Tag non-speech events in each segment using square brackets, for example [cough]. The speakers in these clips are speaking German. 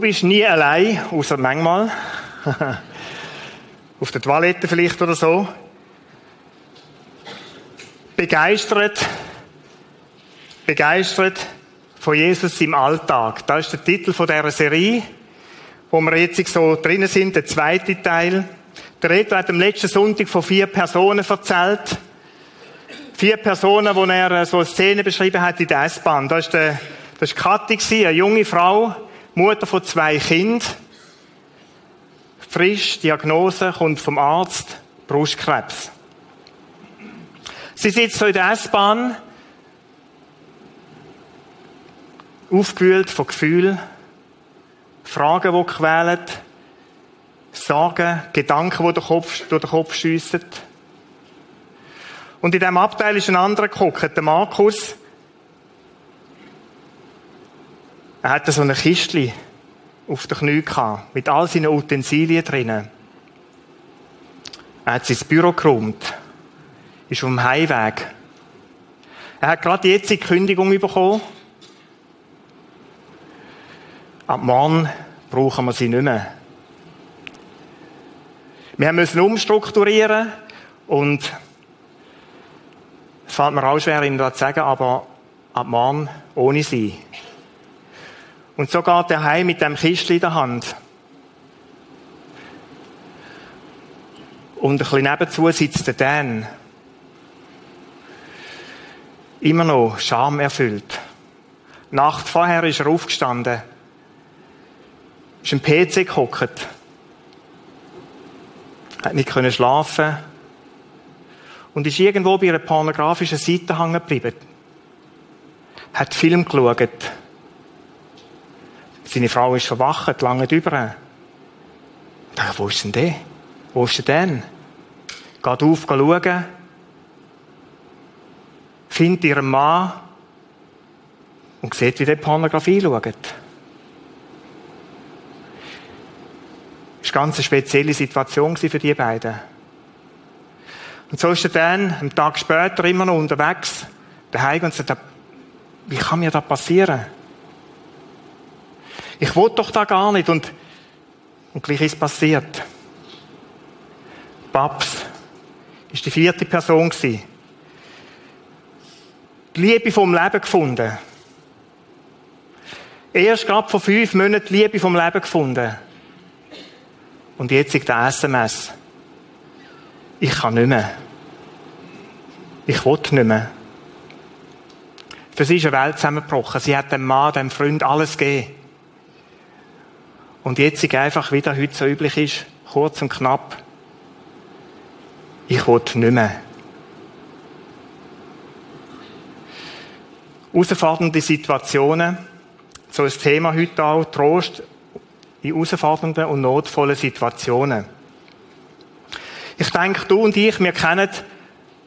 Du bist nie allein, außer manchmal. [laughs] Auf der Toilette vielleicht oder so. Begeistert, begeistert von Jesus im Alltag. Das ist der Titel von dieser Serie, wo wir jetzt so drinnen sind, der zweite Teil. Der Reto hat am letzten Sonntag von vier Personen erzählt. Vier Personen, wo er so eine Szene beschrieben hat in der S-Bahn. Da ist das war Kathi, eine junge Frau, Mutter von zwei Kindern. Frisch, Diagnose, kommt vom Arzt, Brustkrebs. Sie sitzt so in der S-Bahn, aufgewühlt von Gefühlen, Fragen, die quälen, Sorgen, Gedanken, die durch den Kopf, schiessen. Und in diesem Abteil ist ein anderer geguckt, der Markus. Er hatte so eine Kistli auf den Knie gehabt, mit all seinen Utensilien drinnen. Er hat sein Büro geräumt, ist auf dem Heimweg. Er hat gerade jetzt die Kündigung bekommen. Ab morgen brauchen wir sie nicht mehr. Wir müssen umstrukturieren und es fällt mir auch schwer, Ihnen das zu sagen, aber ab morgen ohne sie. Und so geht er heim mit dem Kistchen in der Hand. Und ein bisschen nebenzu sitzt der Dan. Immer noch Scham erfüllt. Nacht vorher ist er aufgestanden. Ist am PC gehockt. Hat nicht können schlafen. Und ist irgendwo bei einer pornografischen Seite hängen geblieben. Hat Film geschaut seine Frau ist verwacht, lange drüber. Ich dachte, wo ist denn der? Wo ist der denn? Geht auf, geht schauen. Findet ihren Mann und sieht, wie der Pornografie schaut. Das war eine ganz spezielle Situation für die beiden. Und so ist er dann, einen Tag später, immer noch unterwegs, daheim und sagt, wie kann mir das passieren? Ich wollte doch da gar nicht. Und, und gleich ist passiert. Babs ist die vierte Person gewesen. Die Liebe vom Leben gefunden. Erst gerade vor fünf Monaten die Liebe vom Leben gefunden. Und jetzt ist der SMS. Ich kann nicht mehr. Ich will nicht mehr. Für sie ist eine Welt zusammengebrochen. Sie hat dem Mann, dem Freund alles gegeben. Und jetzt einfach, wie das heute so üblich ist, kurz und knapp, ich will nicht mehr. Herausfordernde Situationen, so ein Thema heute auch, Trost in herausfordernden und notvollen Situationen. Ich denke, du und ich, wir kennen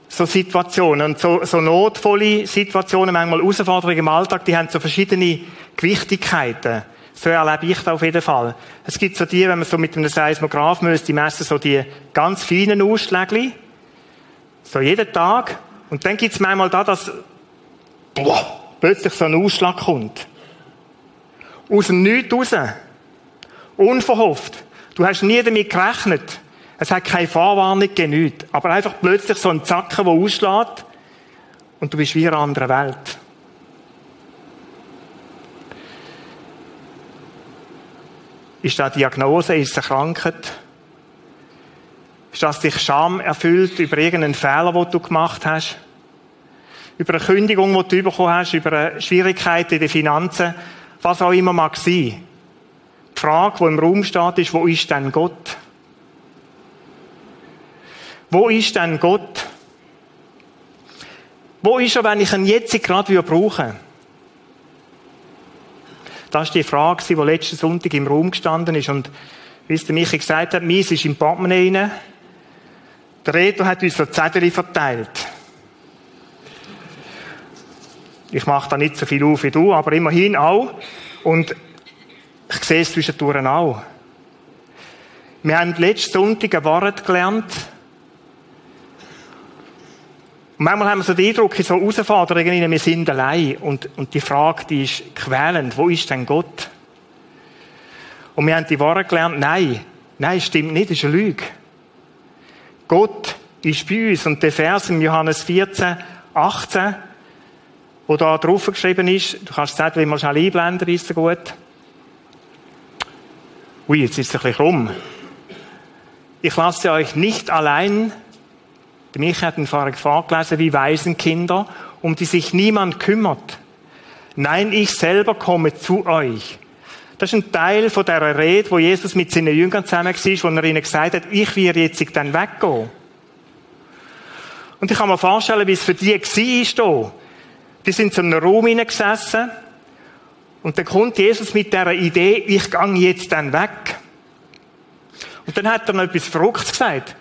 so Situationen und so, so notvolle Situationen, manchmal Herausforderungen im Alltag, die haben so verschiedene Gewichtigkeiten. So erlebe ich das auf jeden Fall. Es gibt so die, wenn man so mit einem Seismograph müsste messen, so die ganz feinen Ausschläge. So jeden Tag. Und dann gibt es manchmal da, dass boah, plötzlich so ein Ausschlag kommt. Aus dem Nichts raus. Unverhofft. Du hast nie damit gerechnet. Es hat keine Vorwarnung genügt. Aber einfach plötzlich so ein Zacken, der ausschlägt. Und du bist wie in einer anderen Welt. Ist das Diagnose? Ist es eine Krankheit? Ist das dich Scham erfüllt über irgendeinen Fehler, den du gemacht hast? Über eine Kündigung, die du bekommen hast? Über eine Schwierigkeit in den Finanzen? Was auch immer mag sein. Die Frage, die im Raum steht, ist, wo ist denn Gott? Wo ist denn Gott? Wo ist er, wenn ich ihn jetzt gerade brauchen würde? Das ist die Frage, die letzten Sonntag im Raum gestanden ist. Und wie es der Michi gesagt hat, meins ist im Portemonnaie rein. Der Reto hat uns so Zettel verteilt. Ich mache da nicht so viel auf wie du, aber immerhin auch. Und ich sehe es zwischendurch auch. Wir haben letzten Sonntag ein Wort gelernt, manchmal haben wir so den Eindruck, in so Herausforderungen, wir sind allein. Und, und die Frage, die ist quälend. Wo ist denn Gott? Und wir haben die Wahrheit gelernt, nein, nein, stimmt nicht, das ist eine Lüge. Gott ist bei uns. Und der Vers in Johannes 14, 18, wo da drauf geschrieben ist, du kannst sagen, wie man schnell einblenden, ist so gut. Ui, jetzt ist es ein bisschen krumm. Ich lasse euch nicht allein, Michael hat den vorher vorgelesen, wie Waisenkinder, um die sich niemand kümmert. Nein, ich selber komme zu euch. Das ist ein Teil von der Rede, wo Jesus mit seinen Jüngern zusammen war, wo er ihnen gesagt hat, ich werde jetzt dann weggehen. Und ich kann mir vorstellen, wie es für die war. Die sind zu einem Raum hineingesessen und dann kommt Jesus mit der Idee, ich gehe jetzt dann weg. Und dann hat er noch etwas Verrücktes gesagt.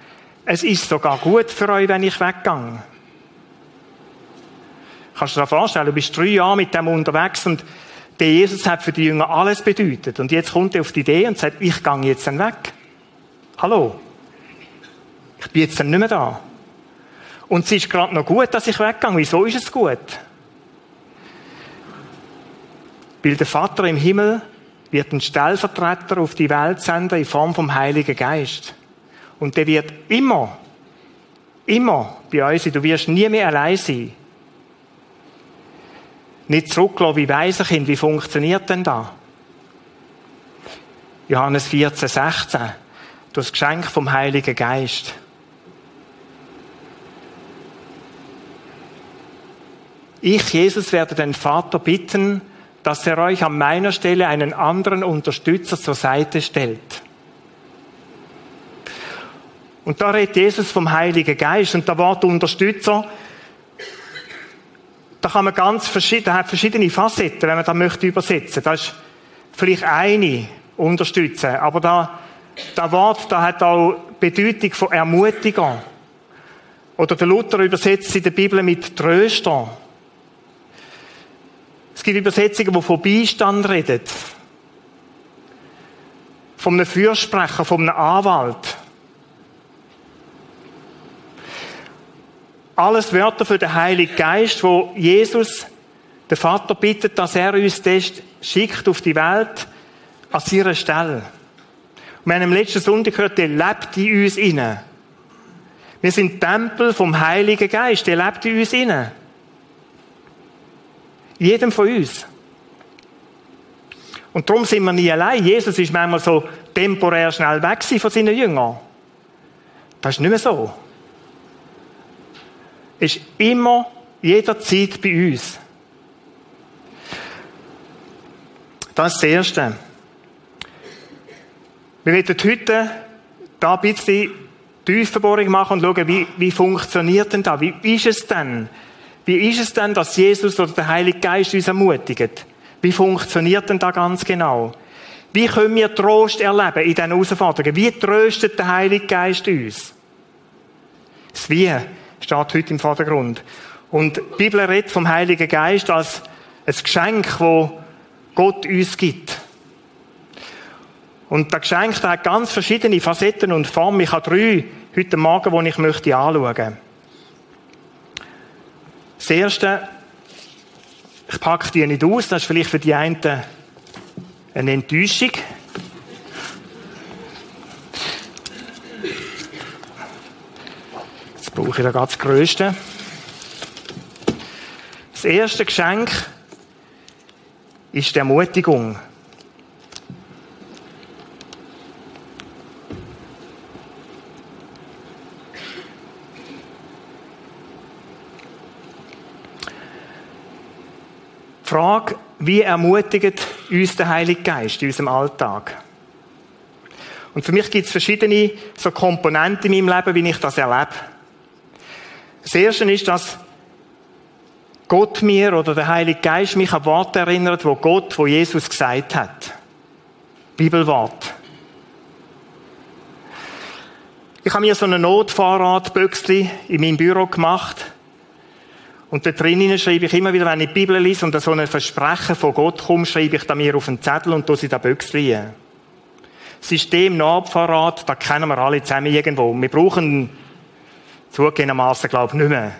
Es ist sogar gut für euch, wenn ich weggehe. Kannst du dir vorstellen, du bist drei Jahre mit dem unterwegs und der Jesus hat für die Jünger alles bedeutet. Und jetzt kommt er auf die Idee und sagt, ich gehe jetzt dann weg. Hallo? Ich bin jetzt dann nicht mehr da. Und es ist gerade noch gut, dass ich weggehe. Wieso ist es gut? Weil der Vater im Himmel wird einen Stellvertreter auf die Welt senden in Form vom Heiligen Geist. Und der wird immer, immer bei uns sein. Du wirst nie mehr allein sein. Nicht zurücklassen wie Waisenkind. Wie funktioniert denn da? Johannes 14, 16. Das Geschenk vom Heiligen Geist. Ich, Jesus, werde den Vater bitten, dass er euch an meiner Stelle einen anderen Unterstützer zur Seite stellt. Und da redet Jesus vom Heiligen Geist und der Wort Unterstützer, da kann man ganz verschiedene, hat verschiedene Facetten, wenn man da möchte übersetzen. Das ist vielleicht eine unterstützen, aber da, das Wort, da hat auch Bedeutung von Ermutiger. Oder der Luther übersetzt in der Bibel mit Tröster. Es gibt Übersetzungen, die von Beistand reden. Von einem Fürsprecher, von einem Anwalt. Alles Wörter für den Heiligen Geist, wo Jesus, der Vater, bittet, dass er uns das schickt auf die Welt an ihrer Stelle. Und wir haben am letzten Sonntag gehört, der lebt in uns inne. Wir sind Tempel vom Heiligen Geist, der lebt in uns inne. Jedem von uns. Und darum sind wir nie allein. Jesus ist manchmal so temporär schnell weg von seinen Jüngern. Das ist nicht mehr so. Ist immer, jederzeit bei uns. Das ist das Erste. Wir werden heute da ein bisschen Tiefenbohrung machen und schauen, wie, wie funktioniert denn das? Wie ist es denn? Wie ist es denn, dass Jesus oder der Heilige Geist uns ermutigt? Wie funktioniert denn da ganz genau? Wie können wir Trost erleben in diesen Herausforderungen? Wie tröstet der Heilige Geist uns? Das Wie steht heute im Vordergrund. Und die Bibel redet vom Heiligen Geist als ein Geschenk, wo Gott uns gibt. Und das Geschenk das hat ganz verschiedene Facetten und Formen. Ich habe drei heute Morgen, die ich möchte anschauen. Das Erste, ich packe die nicht aus, das ist vielleicht für die einen eine Enttäuschung. Jetzt brauche ich da ganz das Größte. Das erste Geschenk ist die Ermutigung. Frage, wie ermutigt uns der Heilige Geist in unserem Alltag? Und für mich gibt es verschiedene so Komponenten in meinem Leben, wie ich das erlebe. Das erste ist, dass Gott mir oder der Heilige Geist mich an Worte erinnert, wo Gott, wo Jesus gesagt hat. Bibelwort. Ich habe mir so eine Notfahrradbüchse in meinem Büro gemacht und da drinnen schreibe ich immer wieder, wenn ich die Bibel lese und so ein Versprechen von Gott kommt, schreibe ich da mir auf einen Zettel und tue sie da Büchse System Nabverrat, da kennen wir alle zusammen irgendwo. Wir brauchen zugegebenermaßen, glaube ich, nicht mehr.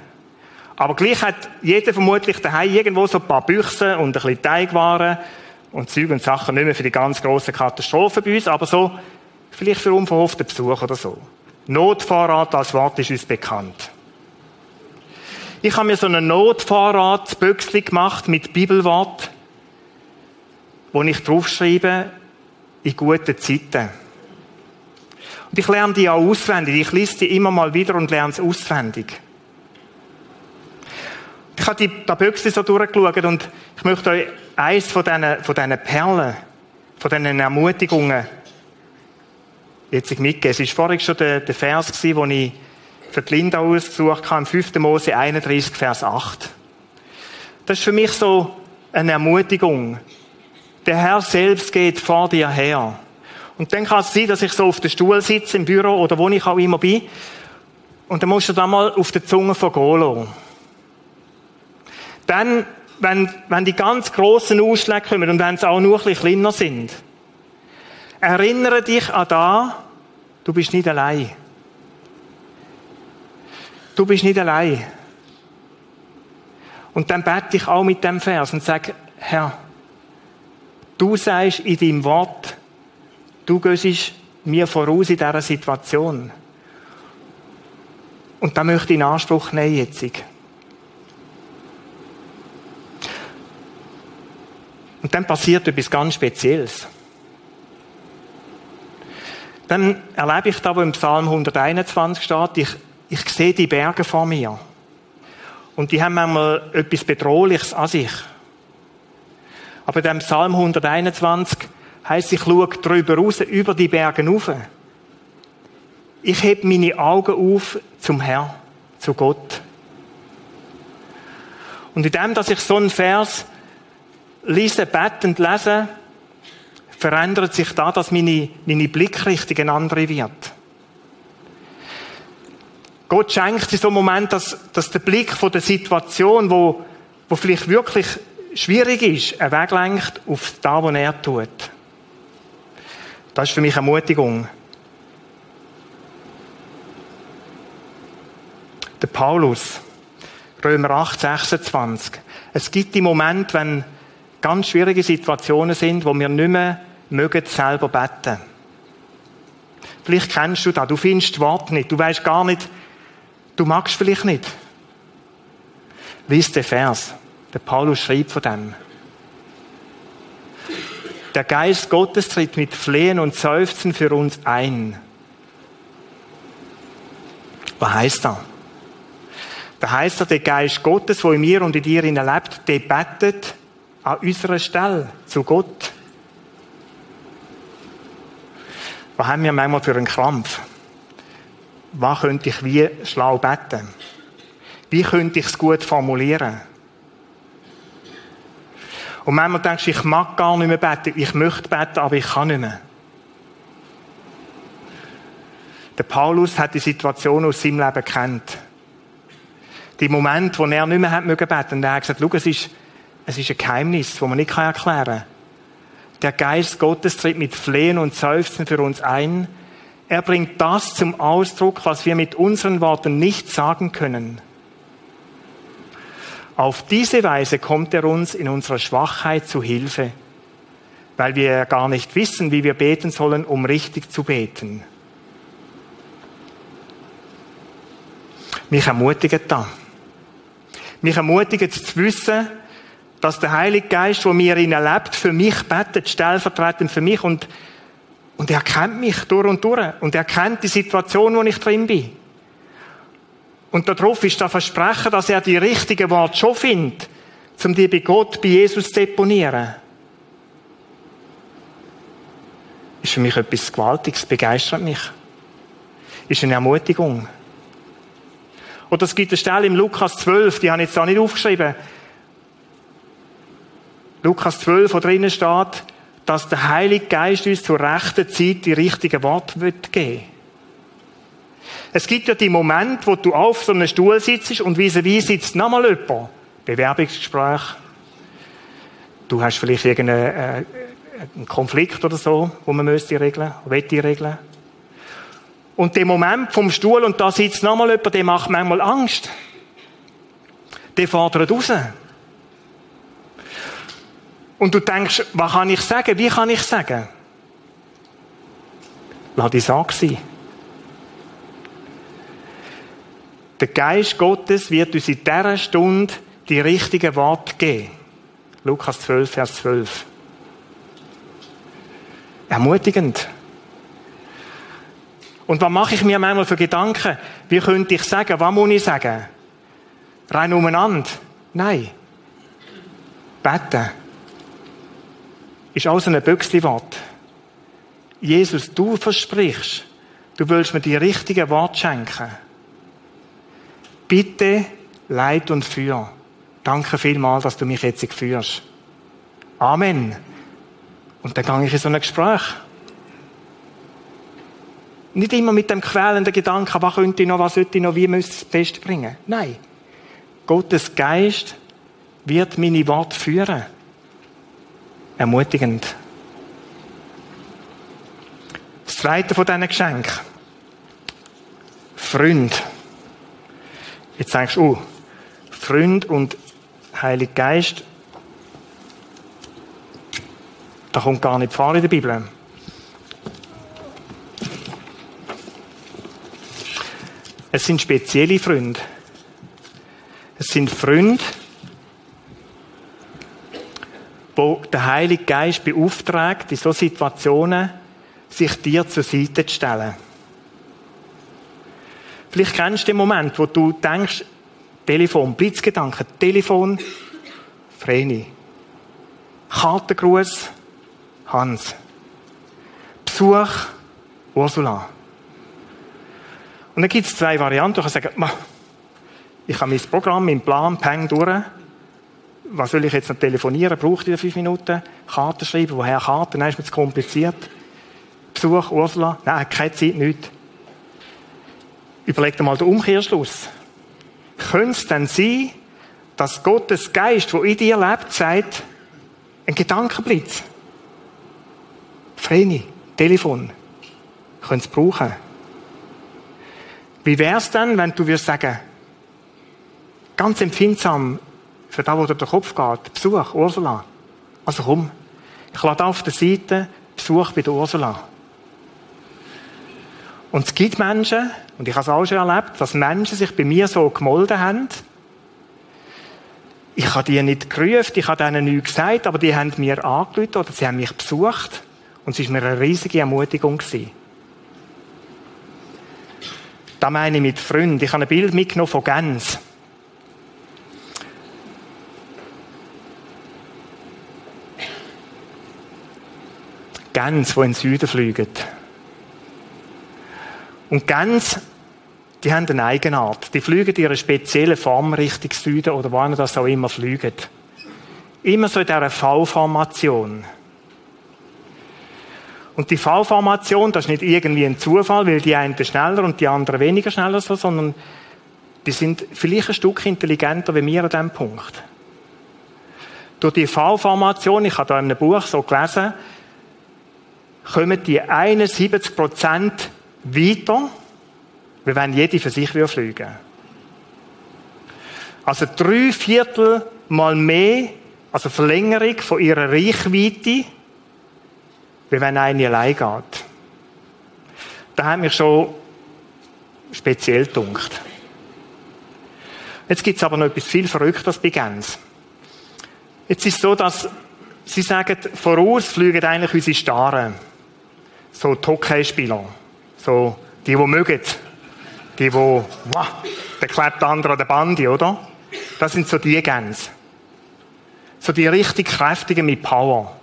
Aber gleich hat jeder vermutlich daheim irgendwo so ein paar Büchsen und ein bisschen Teigwaren, und Zeug und Sachen nicht mehr für die ganz grossen Katastrophen bei uns, aber so, vielleicht für unverhofften Besuch oder so. Notfahrrad als Wort ist uns bekannt. Ich habe mir so einen Notfahrradbüchsli gemacht mit Bibelwort, wo ich draufschreibe, in guten Zeiten. Und ich lerne die auch auswendig. Ich lese die immer mal wieder und lerne es auswendig. Ich habe die, da Büchse so durchgeschaut und ich möchte euch eins von diesen, von diesen Perlen, von diesen Ermutigungen jetzt mitgeben. Es war vorhin schon der, der Vers, den ich für die Linda ausgesucht habe, im 5. Mose 31, Vers 8. Das ist für mich so eine Ermutigung. Der Herr selbst geht vor dir her. Und dann kann es sein, dass ich so auf dem Stuhl sitze im Büro oder wo ich auch immer bin. Und dann musst du da mal auf der Zunge von Golo. Dann, wenn, wenn die ganz grossen Ausschläge kommen und wenn sie auch nur ein bisschen kleiner sind, erinnere dich an da, du bist nicht allein. Du bist nicht allein. Und dann bete ich auch mit dem Vers und sage, Herr, du sagst in deinem Wort, du gehst mir voraus in dieser Situation. Und da möchte ich in Anspruch nehmen jetzt. Und dann passiert etwas ganz Spezielles. Dann erlebe ich da, wo im Psalm 121 steht, ich, ich sehe die Berge vor mir. Und die haben manchmal etwas Bedrohliches an sich. Aber in dem Psalm 121 heißt, ich schaue drüber raus, über die Berge rauf. Ich heb meine Augen auf zum Herrn, zu Gott. Und in dem, dass ich so einen Vers lese, betend lese, verändert sich da, dass meine, meine Blickrichtung eine andere wird. Gott schenkt in so einem Moment, dass, dass der Blick von der Situation, wo, wo vielleicht wirklich schwierig ist, er weglenkt auf das, was er tut. Das ist für mich Ermutigung. Der Paulus, Römer 8, 26. Es gibt die Momente, wenn ganz schwierige Situationen sind, wo wir nicht mehr mögen selber beten. Vielleicht kennst du das. Du findest Wort nicht. Du weißt gar nicht, du magst vielleicht nicht. Lies den Vers. Der Paulus schreibt von dem. Der Geist Gottes tritt mit Flehen und Seufzen für uns ein. Was heißt das? Da heißt er, der Geist Gottes, wo in mir und in dir lebt, der betet an unserer Stelle zu Gott. Was haben wir manchmal für einen Krampf? Was könnte ich wie schlau beten? Wie könnte ich es gut formulieren? Und manchmal denkst du, ich mag gar nicht mehr beten, ich möchte beten, aber ich kann nicht mehr. Der Paulus hat die Situation aus seinem Leben kennt. Die Moment, wo er nicht mehr hat mögen beten, und er hat gesagt, schau, es ist, es ist ein Geheimnis, das man nicht erklären kann. Der Geist Gottes tritt mit Flehen und Seufzen für uns ein. Er bringt das zum Ausdruck, was wir mit unseren Worten nicht sagen können. Auf diese Weise kommt er uns in unserer Schwachheit zu Hilfe, weil wir gar nicht wissen, wie wir beten sollen, um richtig zu beten. Mich ermutigt da. Mich ermutigt zu wissen, dass der Heilige Geist, der mir in lebt, für mich betet, stellvertretend für mich und, und er kennt mich durch und durch und er kennt die Situation, wo ich drin bin. Und darauf ist das Versprechen, dass er die richtigen Worte schon findet, um die bei Gott, bei Jesus zu deponieren. Ist für mich etwas Gewaltiges, begeistert mich. Ist eine Ermutigung. Oder es gibt eine Stelle im Lukas 12, die habe ich jetzt auch nicht aufgeschrieben. Lukas 12, wo drinnen steht, dass der Heilige Geist uns zur rechten Zeit die richtigen Worte geben will. Es gibt ja die Momente, wo du auf so einem Stuhl sitzt und vis-à-vis sitzt nochmal jemand. Bewerbungsgespräch. Du hast vielleicht irgendeinen äh, Konflikt oder so, wo man müsste regeln, wette regeln. Und der Moment vom Stuhl und da sitzt nochmal jemand, der macht manchmal Angst. Der fordert raus. Und du denkst, was kann ich sagen? Wie kann ich sagen? Lass die Sache sein. Der Geist Gottes wird uns in dieser Stunde die richtigen Worte geben. Lukas 12, Vers 12. Ermutigend. Und was mache ich mir manchmal für Gedanken? Wie könnte ich sagen? Was muss ich sagen? Rein umeinander? Nein. Beten. Ist auch so ein Büchsli-Wort. Jesus, du versprichst, du willst mir die richtigen Worte schenken. Bitte, Leid und Führ. Danke vielmals, dass du mich jetzt führst. Amen. Und dann gehe ich in so ein Gespräch. Nicht immer mit dem quälenden Gedanken, was könnte ich noch, was sollte ich noch, wie müsste ich es festbringen. Nein. Gottes Geist wird meine Worte führen. Ermutigend. Das zweite von diesen Geschenken. Freund. Jetzt denkst du, oh, Freund und Heiliger Geist, da kommt gar nicht vor in der Bibel. Es sind spezielle Freunde. Es sind Freunde, wo der Heilige Geist beauftragt, in solchen Situationen sich dir zur Seite zu stellen. Vielleicht kennst du den Moment, wo du denkst, Telefon, Blitzgedanken, Telefon, Vreni. Kartengruß, Hans. Besuch, Ursula. Und dann gibt es zwei Varianten. Du kannst sagen, ich habe mein Programm, meinen Plan, Peng durch. Was soll ich jetzt noch telefonieren? Braucht ihr fünf Minuten? Karten schreiben? Woher Karten? Nein, ist mir zu kompliziert. Besuch, Ursula? Nein, keine Zeit, nichts. Überleg dir mal den Umkehrschluss. Könnte es denn sein, dass Gottes Geist, der in dir lebt, sagt, ein Gedankenblitz? Vreni, Telefon. Könnt es brauchen. Wie wäre es denn, wenn du würdest sagen, ganz empfindsam für das, was dir der Kopf geht, Besuch, Ursula. Also komm, ich lade auf der Seite Besuch bei der Ursula. Und es gibt Menschen, und ich habe es auch schon erlebt, dass Menschen sich bei mir so gemolden haben. Ich habe die nicht gerufen, ich habe ihnen nichts gesagt, aber die haben mir angerufen oder sie haben mich besucht. Und es war mir eine riesige Ermutigung. Gewesen. Da meine ich mit Freunden. Ich habe ein Bild mitgenommen von Gänsen. Gänse, die in den Süden fliegen. Und Gänse, die haben eine Eigenart. Die fliegen in einer speziellen Form Richtung Süden oder wohin das auch immer fliegen. Immer so in dieser V-Formation. Und die V-Formation, das ist nicht irgendwie ein Zufall, weil die einen schneller und die anderen weniger schneller sind, sondern die sind vielleicht ein Stück intelligenter wie wir an diesem Punkt. Durch die V-Formation, ich habe da in einem Buch so gelesen, kommen die 71 Prozent weiter, wie wenn jede für sich fliegen. Also drei Viertel mal mehr, also Verlängerung von ihrer Reichweite, wie wenn eine allein geht. Da haben wir schon speziell gedunkt. Jetzt gibt es aber noch etwas viel Verrückteres bei Gens. Jetzt ist es so, dass sie sagen, voraus fliegen eigentlich unsere Starren. So die Hockeyspieler. So, die, die mögen. Die, die, wow, der klebt der andere an der Bande, oder? Das sind so die Gänse. So die richtig kräftigen mit Power.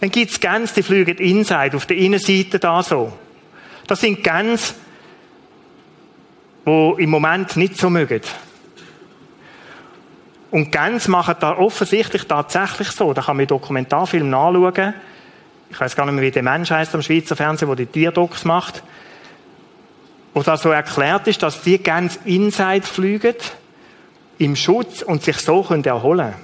Dann gibt's Gänse, die fliegen inside, auf der Innenseite da so. Das sind Gänse, die im Moment nicht so mögen. Und Gänse machen da offensichtlich tatsächlich so. Da kann man Dokumentarfilm nachschauen ich weiß gar nicht mehr, wie der Mensch heißt am Schweizer Fernsehen, der die Tierdocs macht, wo da so erklärt ist, dass die ganz inside fliegen, im Schutz und sich so können erholen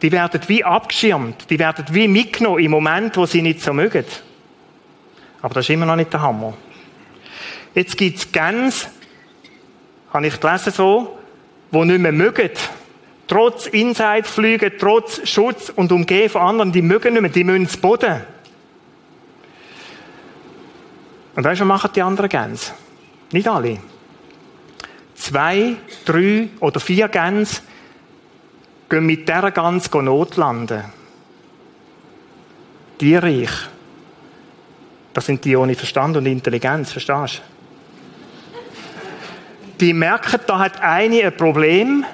Die werden wie abgeschirmt, die werden wie mitgenommen im Moment, wo sie nicht so mögen. Aber das ist immer noch nicht der Hammer. Jetzt gibt es Gänse, habe ich gelesen so, die nicht mehr mögen, trotz Inside-Flüge, trotz Schutz und Umgehen von anderen, die mögen nicht mehr, die müssen ins Boden. Und weißt du, was machen die anderen Gänse? Nicht alle. Zwei, drei oder vier Gänse gehen mit dieser Gans notlanden. Die reich. Das sind die ohne Verstand und Intelligenz, verstehst du? Die merken, da hat eine ein Problem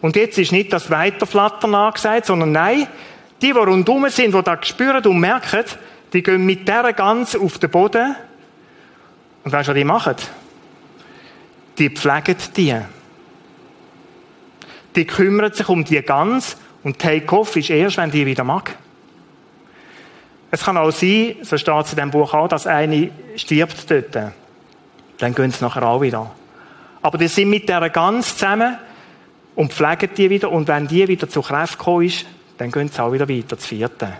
und jetzt ist nicht das Weiterflattern angesagt, sondern nein, die, die rundherum sind, die das spüren und merken, die gehen mit dieser Gans auf den Boden und weißt du, was die machen? Die pflegen die. Die kümmern sich um die Gans und Take-off ist erst, wenn die wieder mag. Es kann auch sein, so steht es in diesem Buch auch, dass eine stirbt dort. Dann gehen sie nachher auch wieder. Aber die sind mit dieser Gans zusammen und pflegen die wieder. Und wenn die wieder zu Kräften gekommen ist, dann gehen sie auch wieder weiter, zu vierten.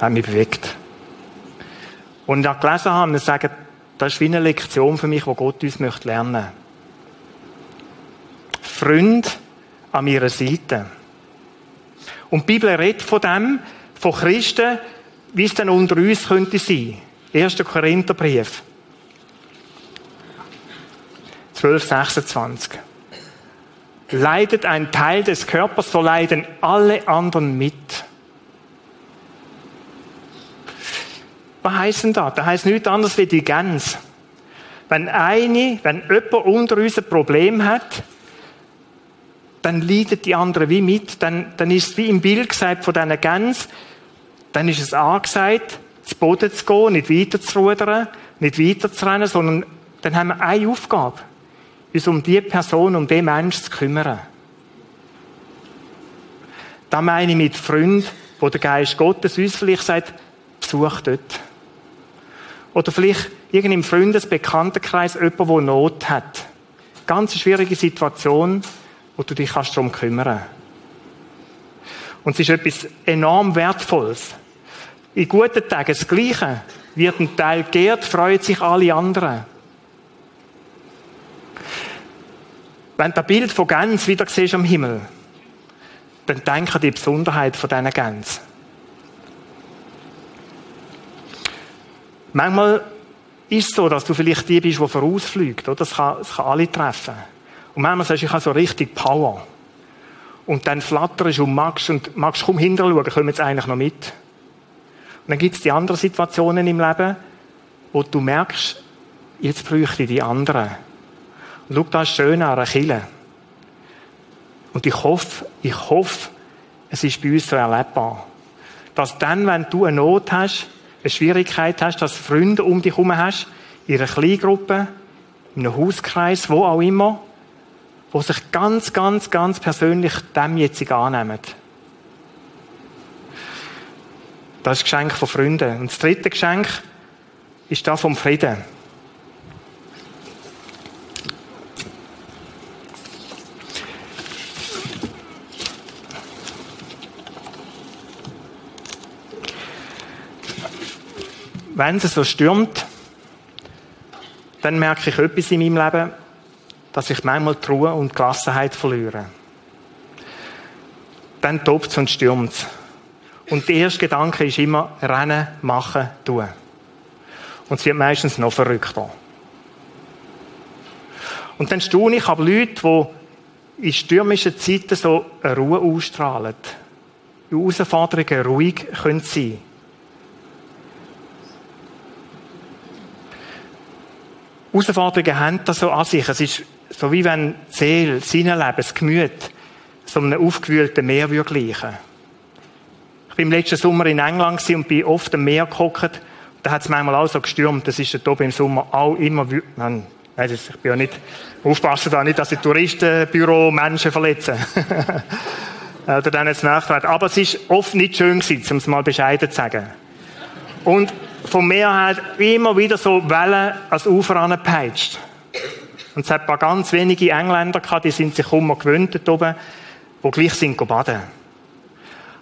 Hat mich bewegt. Und ich habe gelesen, haben, sagen, das ist wie eine Lektion für mich, die Gott uns möchte lernen Freund an ihrer Seite. Und die Bibel redet von dem, von Christen, wie es dann unter uns könnte sein. 1. Korintherbrief. 12, 26. Leidet ein Teil des Körpers, so leiden alle anderen mit. Was heisst denn das? Das heisst nichts anderes wie die Gänse. Wenn eine, wenn jemand unter uns ein Problem hat, dann leidet die andere wie mit. Dann, dann ist es wie im Bild gesagt von diesen Gänsen, dann ist es angesagt, zu Boden zu gehen, nicht weiter zu rudern, nicht weiter zu rennen, sondern dann haben wir eine Aufgabe, uns um die Person, um den Menschen zu kümmern. Da meine ich mit Freund, wo der Geist Gottes uns vielleicht sagt, besuch dort. Oder vielleicht irgendeinem Freundes-, Bekanntenkreis jemand, der Not hat. Ganz schwierige Situation, wo du dich darum kümmern kannst. Und es ist etwas enorm Wertvolles. In guten Tagen das Gleiche. Wird ein Teil geehrt, freuen sich alle anderen. Wenn du das Bild von Gänsen wieder siehst am Himmel, dann denke an die Besonderheit von diesen Gänsen. Manchmal ist es so, dass du vielleicht die bist, die vorausfliegt. Oder? Das, kann, das kann alle treffen. Und manchmal sagst du, ich habe so richtig Power. Und dann flatterst du und magst, und magst kaum hinterschauen, kommen jetzt eigentlich noch mit. Und dann gibt es die anderen Situationen im Leben, wo du merkst, jetzt bräuchte ich die anderen. Und schau, das schön an einer Kille. Und ich hoffe, ich hoffe, es ist bei uns so erlebbar. Dass dann, wenn du eine Not hast, eine Schwierigkeit hast, dass Freunde um dich herum hast, in einer Kleingruppe, in einem Hauskreis, wo auch immer, wo sich ganz, ganz, ganz persönlich dem jetzt annehmen. Das ist das Geschenk von Freunden. Und das dritte Geschenk ist das vom Frieden. Wenn es so stürmt, dann merke ich etwas in meinem Leben, dass ich manchmal die Ruhe und Gelassenheit verliere. Dann tobt es und stürmt es. Und der erste Gedanke ist immer, rennen, machen, tun. Und es wird meistens noch verrückter. Und dann staune ich aber Leute, die in stürmischen Zeiten so eine Ruhe ausstrahlen. In Herausforderungen ruhig können sein Herausforderungen haben das so an sich. Es ist so wie wenn die Seele, sein Leben, das Gemüt, so einem aufgewühlten Meer würde gleichen. Ich war im letzten Sommer in England und bin oft am Meer gehockt. Da hat es manchmal auch so gestürmt. Das ist oben im Sommer auch immer, nein, ich bin ja nicht, aufpassen da nicht, dass die Touristenbüro Menschen verletzen. [laughs] Oder dann jetzt nachtreten. Aber es ist oft nicht schön gewesen, um es mal bescheiden zu sagen. Und vom Meer her immer wieder so Wellen als Ufer angepeitscht. Und es hat ein paar ganz wenige Engländer gehabt, die sind sich immer gewöhnt dort oben, die gleich sind baden.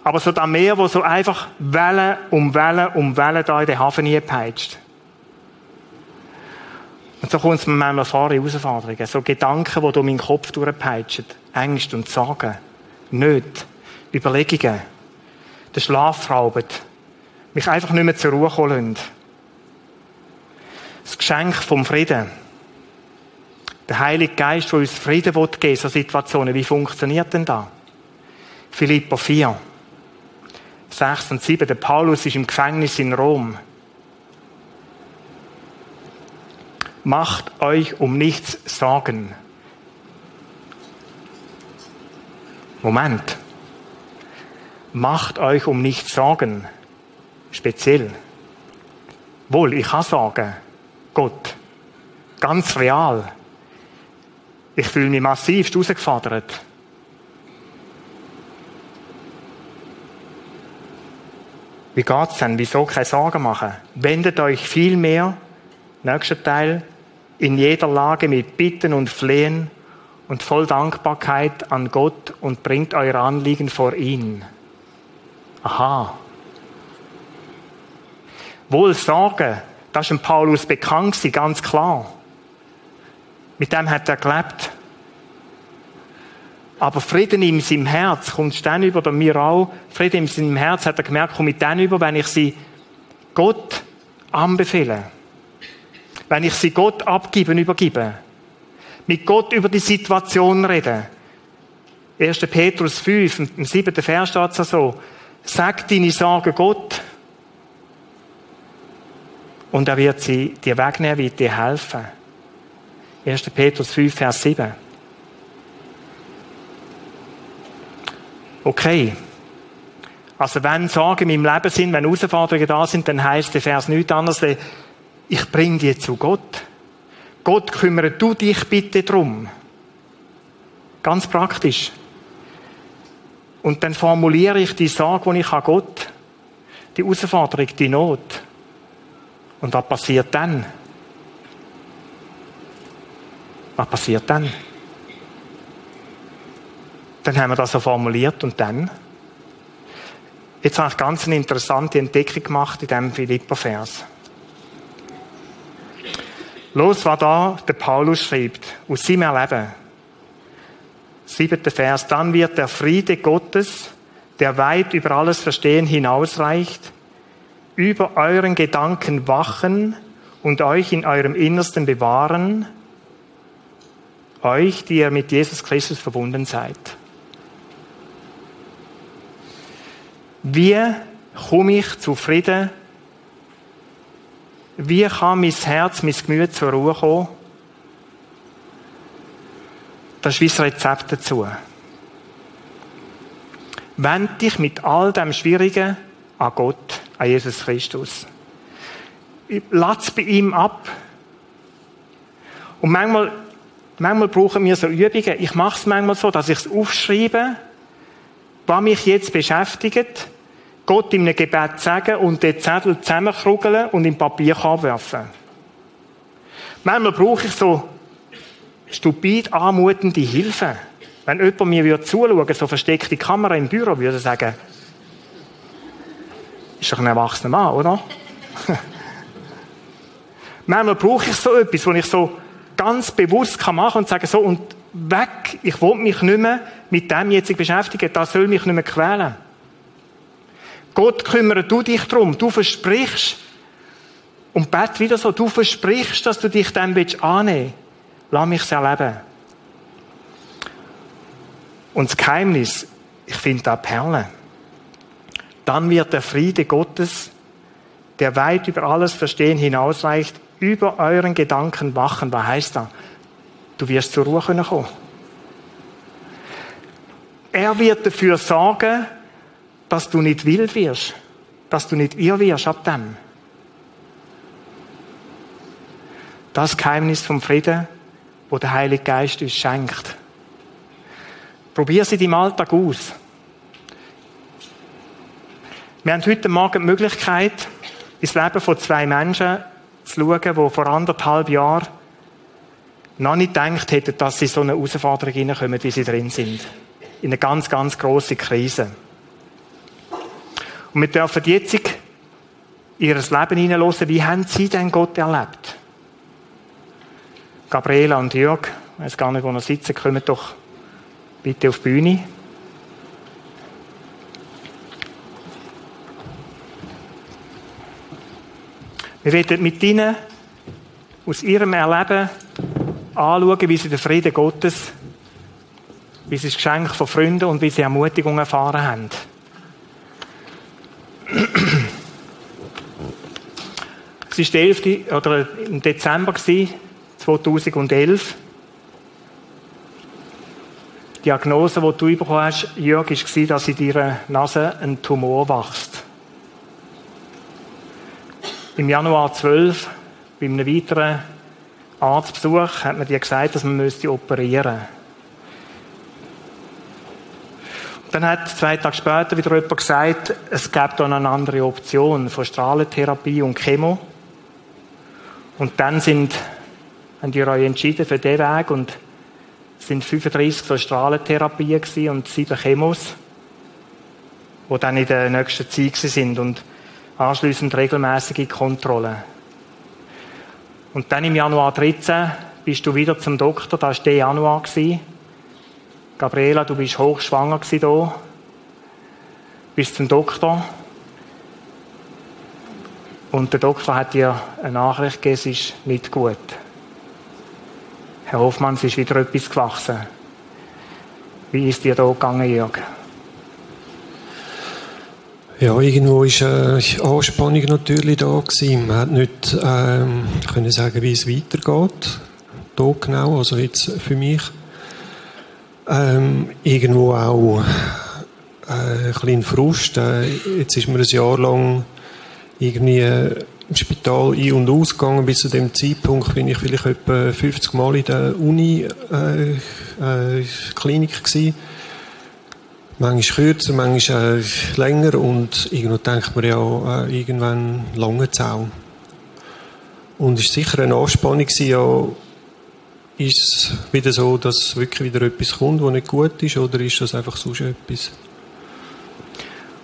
Aber so das Meer, wo so einfach Wellen um Wellen um Wellen da in den Hafen peitscht. Und so kommt es mir manchmal vor Herausforderungen. So Gedanken, die durch meinen Kopf durchpeitschen. Ängste und Sorgen. Nicht. Überlegungen. Der Schlaf raubt. Mich einfach nicht mehr zur Ruhe kommen lassen. Das Geschenk vom Frieden. Der Heilige Geist, der uns Frieden geben will, so Situationen. Wie funktioniert denn das? Philippa 4, 6 und 7. Der Paulus ist im Gefängnis in Rom. Macht euch um nichts Sorgen. Moment. Macht euch um nichts Sorgen. Speziell. Wohl, ich kann sagen, Gott. Ganz real. Ich fühle mich massiv herausgefordert. Wie geht's denn? Wieso keine Sorgen machen? Wendet euch vielmehr, nächster Teil, in jeder Lage mit Bitten und Flehen und voll Dankbarkeit an Gott und bringt euer Anliegen vor ihn. Aha. Wohl Sorgen, das dem Paulus bekannt, ganz klar. Mit dem hat er gelebt. Aber Frieden in seinem Herz kommt dann über, bei mir auch, Frieden in seinem Herz hat er gemerkt, kommt dann über, wenn ich sie Gott anbefehle. Wenn ich sie Gott abgeben, übergebe. Mit Gott über die Situation reden. 1. Petrus 5, im 7. Vers steht es so, sag deine Sorgen Gott und er wird sie dir wegnehmen, wird dir helfen. 1. Petrus 5, Vers 7. Okay. Also wenn Sorgen in meinem Leben sind, wenn Herausforderungen da sind, dann heißt der Vers nichts anderes, ich bringe die zu Gott. Gott, kümmere du dich bitte drum. Ganz praktisch. Und dann formuliere ich die Sorge, die ich an Gott, die Herausforderung, die Not. Und was passiert dann? Was passiert dann? Dann haben wir das so formuliert und dann? Jetzt habe ich ganz eine interessante Entdeckung gemacht in diesem Philippa-Vers. Los, was da der Paulus schreibt, aus seinem Erleben. Siebter Vers. Dann wird der Friede Gottes, der weit über alles Verstehen hinausreicht, über euren Gedanken wachen und euch in eurem Innersten bewahren, euch, die ihr mit Jesus Christus verbunden seid. Wie komme ich zu Frieden? Wie kann mein Herz, mein Gemüt zur Ruhe kommen? Das ist das Rezept dazu. Wend dich mit all dem Schwierigen an Gott, an Jesus Christus. Lass bei ihm ab. Und manchmal, manchmal brauchen wir so Übungen. Ich mache es manchmal so, dass ich es aufschreibe, was mich jetzt beschäftigt, Gott in einem Gebet sagen und den Zettel zusammenkrugeln und im Papier werfen. Manchmal brauche ich so stupid anmutende Hilfe. Wenn jemand mir zuschauen würde, so versteckte Kamera im Büro, würde sagen, ist doch ein erwachsener Mann, oder? [laughs] Manchmal brauche ich so etwas, wo ich so ganz bewusst machen kann und sagen, so, und weg, ich will mich nicht mehr mit dem jetzt beschäftigen, das soll mich nicht mehr quälen. Gott kümmere du dich drum, du versprichst, und bet wieder so, du versprichst, dass du dich dem willst annehmen. Lass mich es erleben. Und das Geheimnis, ich finde da Perlen dann wird der Friede Gottes, der weit über alles Verstehen hinausreicht, über euren Gedanken wachen. Was heißt das? Du wirst zur Ruhe kommen. Er wird dafür sorgen, dass du nicht wild wirst, dass du nicht irr wirst ab dem. Das Geheimnis vom Frieden, wo der Heilige Geist uns schenkt. Probier sie im Alltag aus. Wir haben heute Morgen die Möglichkeit, ins Leben von zwei Menschen zu schauen, die vor anderthalb Jahren noch nicht gedacht hätten, dass sie so eine Herausforderung hineinkommen, wie sie drin sind. In eine ganz, ganz grosse Krise. Und wir dürfen jetzt in ihr Leben hineinhören, wie haben sie denn Gott erlebt? Gabriela und Jörg, ich weiß gar nicht, wo ihr sitzen, kommt doch bitte auf die Bühne. Wir werden mit ihnen aus ihrem Erleben anschauen, wie sie den Frieden Gottes, wie sie das Geschenk von Freunden und wie sie Ermutigung erfahren haben. Es war der 11. oder im Dezember 2011. Die Diagnose, die du bekommen hast, Jörg, war, dass in deiner Nase ein Tumor wächst. Im Januar 12, bei einem weiteren Arztbesuch, hat man dir gesagt, dass man müsste operieren müsste. Dann hat zwei Tage später wieder jemand gesagt, es gäbe da eine andere Option von Strahlentherapie und Chemo. Und dann sind, haben die euch entschieden für diesen Weg und es sind 35 so Strahlentherapien und sieben Chemos, die dann in der nächsten Zeit sind und anschließend regelmäßige Kontrollen. Und dann im Januar 13 bist du wieder zum Doktor, das war der Januar. Gabriela, du bist hochschwanger hier. Bist zum Doktor. Und der Doktor hat dir eine Nachricht gegeben, es ist nicht gut. Herr Hoffmann, es ist wieder etwas gewachsen. Wie ist dir da gegangen, Jörg? Ja, irgendwo ist äh, Anspannung natürlich da gewesen. Man hat nicht ähm, können sagen, wie es weitergeht. Da genau, also jetzt für mich. Ähm, irgendwo auch äh, ein bisschen Frust. Äh, jetzt ist mir ein Jahr lang irgendwie äh, im Spital ein- und ausgegangen. Bis zu dem Zeitpunkt bin ich vielleicht etwa 50 Mal in der Uni-Klinik äh, äh, Manchmal kürzer, manchmal äh, länger und irgendwo denkt man ja äh, irgendwann lange Zau. Und es war sicher eine Anspannung, ja, ist es wieder so, dass wirklich wieder etwas kommt, was nicht gut ist, oder ist das einfach sonst etwas?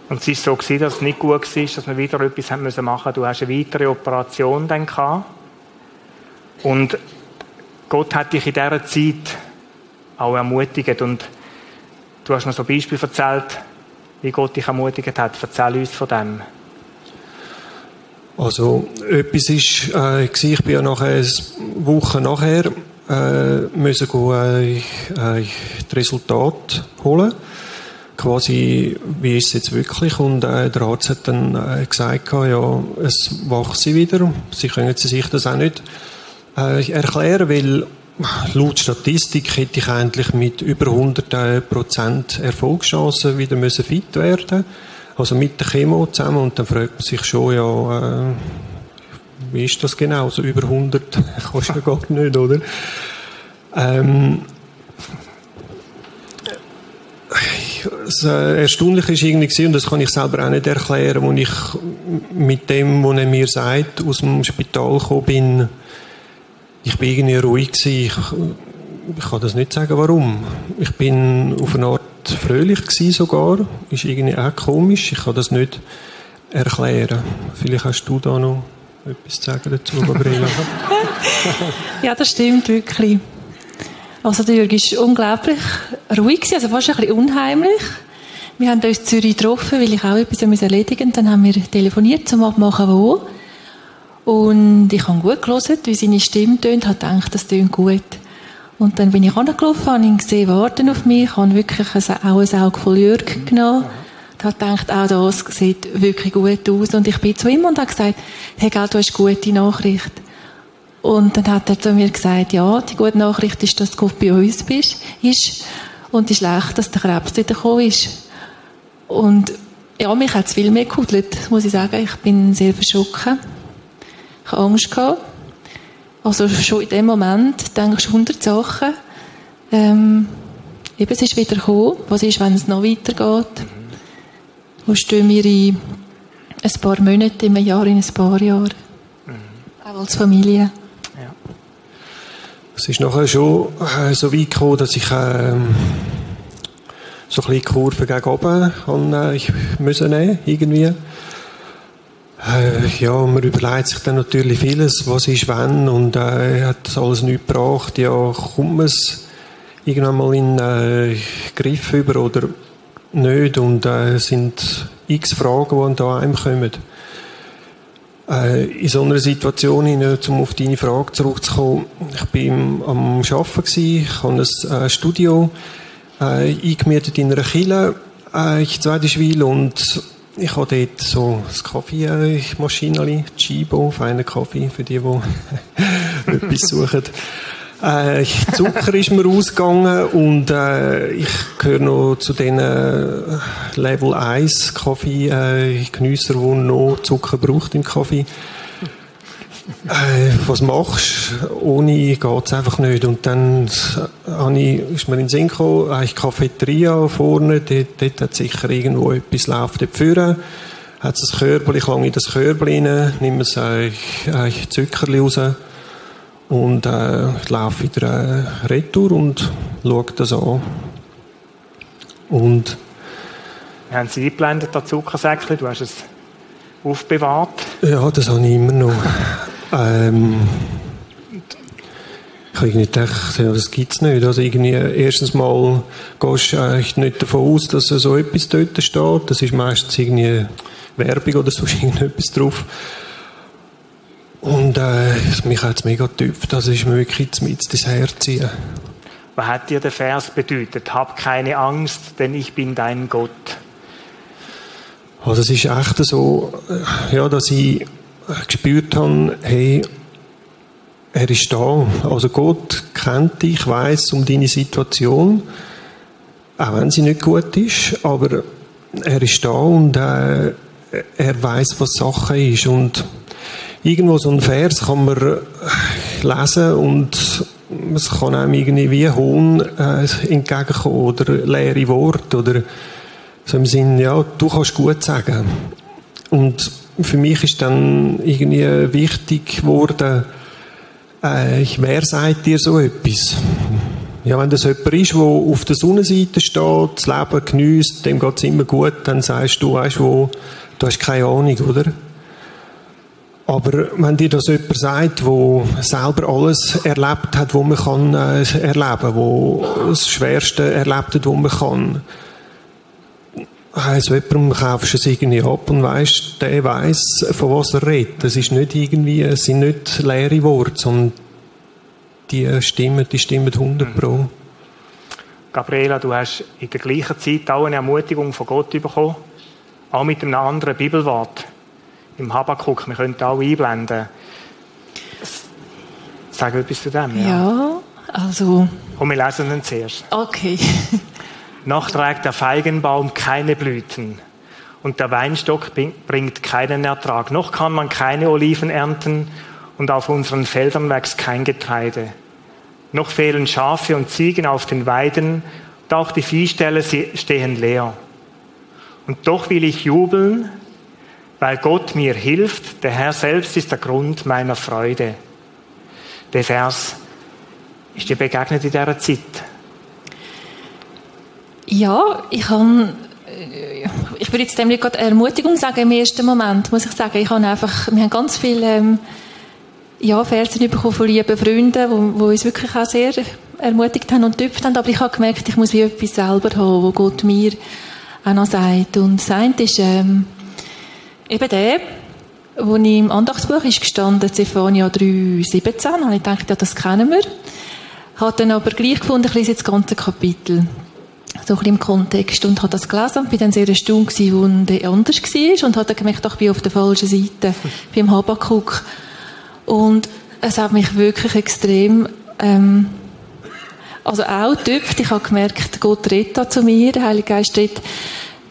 Und es war so, dass es nicht gut war, dass wir wieder etwas haben machen Du hast eine weitere Operation dann gehabt. Und Gott hat dich in dieser Zeit auch ermutigt. Und du hast mir so Beispiel erzählt, wie Gott dich ermutigt hat. Erzähl uns von dem. Also, etwas ist, äh, ich bin ja nachher, eine Woche nachher, äh, müssen gehen, äh, äh, die Resultate holen quasi, wie ist es jetzt wirklich? Und äh, der Arzt hat dann äh, gesagt, ja, es wachse wieder. Sie können sich das auch nicht äh, erklären, weil laut Statistik hätte ich eigentlich mit über 100 äh, Prozent Erfolgschancen wieder müssen fit werden also mit der Chemo zusammen und dann fragt man sich schon, ja, äh, wie ist das genau? Also über 100 [laughs] kannst du ja gar nicht, oder? Ähm, das äh, Erstaunliche ist irgendwie, und das kann ich selber auch nicht erklären, als ich mit dem, was er mir sagt, aus dem Spital gekommen bin, ich bin irgendwie ruhig gewesen. Ich, ich kann das nicht sagen, warum. Ich bin auf eine Art fröhlich gewesen sogar. Ist irgendwie auch komisch. Ich kann das nicht erklären. Vielleicht hast du da noch etwas zu sagen dazu, Gabriela. [laughs] ja, das stimmt wirklich. Also der Jürg war unglaublich ruhig, also fast ein bisschen unheimlich. Wir haben uns in Zürich getroffen, weil ich auch etwas erledigen musste. Dann haben wir telefoniert, um abmachen, wo. Und ich habe gut gelesen, wie seine Stimme tönt, habe gedacht, das tönt gut. Und dann bin ich angelaufen, habe ihn gesehen, warten auf mich, habe wirklich ein, auch ein Auge voll Jürg genommen. Und habe gedacht, auch das sieht wirklich gut aus. Und ich bin zu ihm und habe gesagt, hey, gell, du hast gute Nachricht. Und dann hat er zu mir gesagt, ja, die gute Nachricht ist, dass du bei uns bist, ist, und die schlechte, dass der Krebs wieder gekommen ist. Und ja, mich hat es viel mehr gehudelt, muss ich sagen. Ich bin sehr verschrocken. Ich hatte Angst. Also schon in dem Moment denkst du hundert Sachen. Ähm, eben, es ist wieder gekommen. Was ist, wenn es noch weitergeht? Wo stehen wir in ein paar Monate, in einem Jahr, in ein paar Jahren? Mhm. Auch als Familie. Es ist nachher schon äh, so weit gekommen, dass ich äh, so ein bisschen Kurve gegen oben habe, äh, ich müssen nehmen, irgendwie. Äh, ja, man überlegt sich dann natürlich vieles, was ist wenn und äh, hat das alles nicht gebracht. Ja, kommt man es irgendwann mal in äh, Griff über oder nicht? Und äh, sind x Fragen, die da einem kommen. Äh, in so einer Situation, um auf deine Frage zurückzukommen, ich bin am Arbeiten, gewesen, ich habe ein äh, Studio äh, eingemietet in einer Kille äh, in Zweidischwil und ich habe dort so das Kaffeemaschinchen, Chibo, feiner Kaffee für die, die [laughs] etwas suchen. Äh, Zucker ist mir ausgegangen und äh, ich gehöre noch zu den äh, Level 1 Kaffee-Genüsser, äh, die noch Zucker braucht im Kaffee. Äh, was machst du? Ohne geht es einfach nicht. Und dann ich, ist mir in den Sinn gekommen, eigentlich Cafeteria vorne, dort, dort hat sicher irgendwo etwas läuft dort vorne. Hat es ein Körbchen, ich lange in das Körbchen rein, nehme es eigentlich, eigentlich Zuckerli raus und äh, laufe wieder äh, retour und schaue das an. Und haben Sie eingeblendet, das Zuckersäckchen? Du hast es aufbewahrt? Ja, das habe ich immer noch. Ähm, ich habe nicht gedacht, ja, das gibt es nicht. Also irgendwie, erstens mal gehst du eigentlich nicht davon aus, dass so etwas dort steht. Das ist meistens irgendwie Werbung oder so [laughs] irgendetwas drauf. Und äh, mich hat es mega getüpft. Das ist mir wirklich mit ins Herz ziehen. Was hat dir der Vers bedeutet? Hab keine Angst, denn ich bin dein Gott. Also es ist echt so, äh, ja, dass ich gespürt habe, hey, er ist da. Also Gott kennt dich, weiß um deine Situation, auch wenn sie nicht gut ist, aber er ist da und äh, er weiß, was Sache ist und irgendwo so ein Vers kann man äh, lesen und es kann einem irgendwie wie Hohn äh, entgegenkommen oder leere Worte oder so im Sinn, ja, du kannst gut sagen. Und für mich ist dann irgendwie wichtig geworden, äh, wer sagt dir so etwas? Ja, wenn das jemand ist, der auf der Sonnenseite steht, das Leben genießt, dem geht es immer gut, dann sagst du, weißt wo, du hast keine Ahnung, oder? Aber wenn dir das jemand sagt, der selber alles erlebt hat, was man kann äh, erleben, wo das Schwerste erlebt hat, was man kann, also jemandem kaufst du es irgendwie ab und weißt, der weiß, von was er redet. Das ist nicht irgendwie, es sind nicht leere Worte, sondern die stimmen, die stimmen 100 pro. Gabriela, du hast in der gleichen Zeit auch eine Ermutigung von Gott bekommen, auch mit einem anderen Bibelwort im Habakkuk. Wir können auch einblenden. Sag etwas zu dem. Ja, ja also. Und wir lesen ihn zuerst. Okay. [laughs] Noch trägt der Feigenbaum keine Blüten und der Weinstock bringt keinen Ertrag. Noch kann man keine Oliven ernten und auf unseren Feldern wächst kein Getreide. Noch fehlen Schafe und Ziegen auf den Weiden und auch die Viehställe stehen leer. Und doch will ich jubeln, weil Gott mir hilft. Der Herr selbst ist der Grund meiner Freude. Der Vers ist dir begegnet in dieser Zeit. Ja, ich habe äh, ich würde jetzt dem nicht gerade Ermutigung sagen im ersten Moment, muss ich sagen. Ich habe einfach, wir haben ganz viele ähm, ja, Versen bekommen von lieben Freunden, die, die uns wirklich auch sehr ermutigt haben und getüpft haben. Aber ich habe gemerkt, ich muss wie etwas selber haben, wo Gott mir auch noch sagt. Und das eine ist ähm, eben der, wo im Andachtsbuch ist gestanden, Zephania 3, 17, habe ich gedacht, ja, das kennen wir. Habe dann aber gleich gefunden, ich lese jetzt das ganze Kapitel so ein bisschen im Kontext und habe das gelesen und bin dann sehr erstaunt gewesen, wo der anders war und habe dann gemerkt, ich bin auf der falschen Seite, [laughs] beim Habakkuk. Und es hat mich wirklich extrem, ähm, also auch getüpft. Ich habe gemerkt, Gott redet da zu mir, der Heilige Geist redet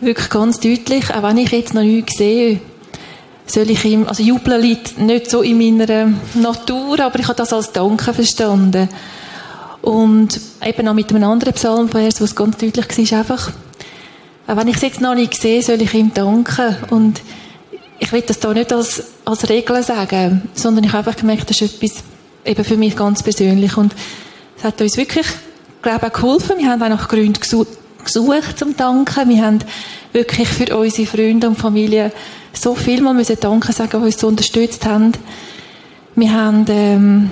wirklich ganz deutlich, auch wenn ich jetzt noch nichts sehe, soll ich ihm, also jubeln liegt nicht so in meiner Natur, aber ich habe das als Danke verstanden. Und eben auch mit einem anderen Psalmvers, wo es ganz deutlich war, einfach, auch wenn ich es jetzt noch nicht sehe, soll ich ihm danken. Und ich will das da nicht als, als Regel sagen, sondern ich habe einfach gemerkt, das ist etwas eben für mich ganz persönlich. Und es hat uns wirklich, glaube ich, geholfen. Wir haben auch nach Gründen gesucht, gesucht zum Danken. Wir haben wirklich für unsere Freunde und Familie so viel mal müssen Danke sagen, die uns so unterstützt haben. Wir haben, ähm,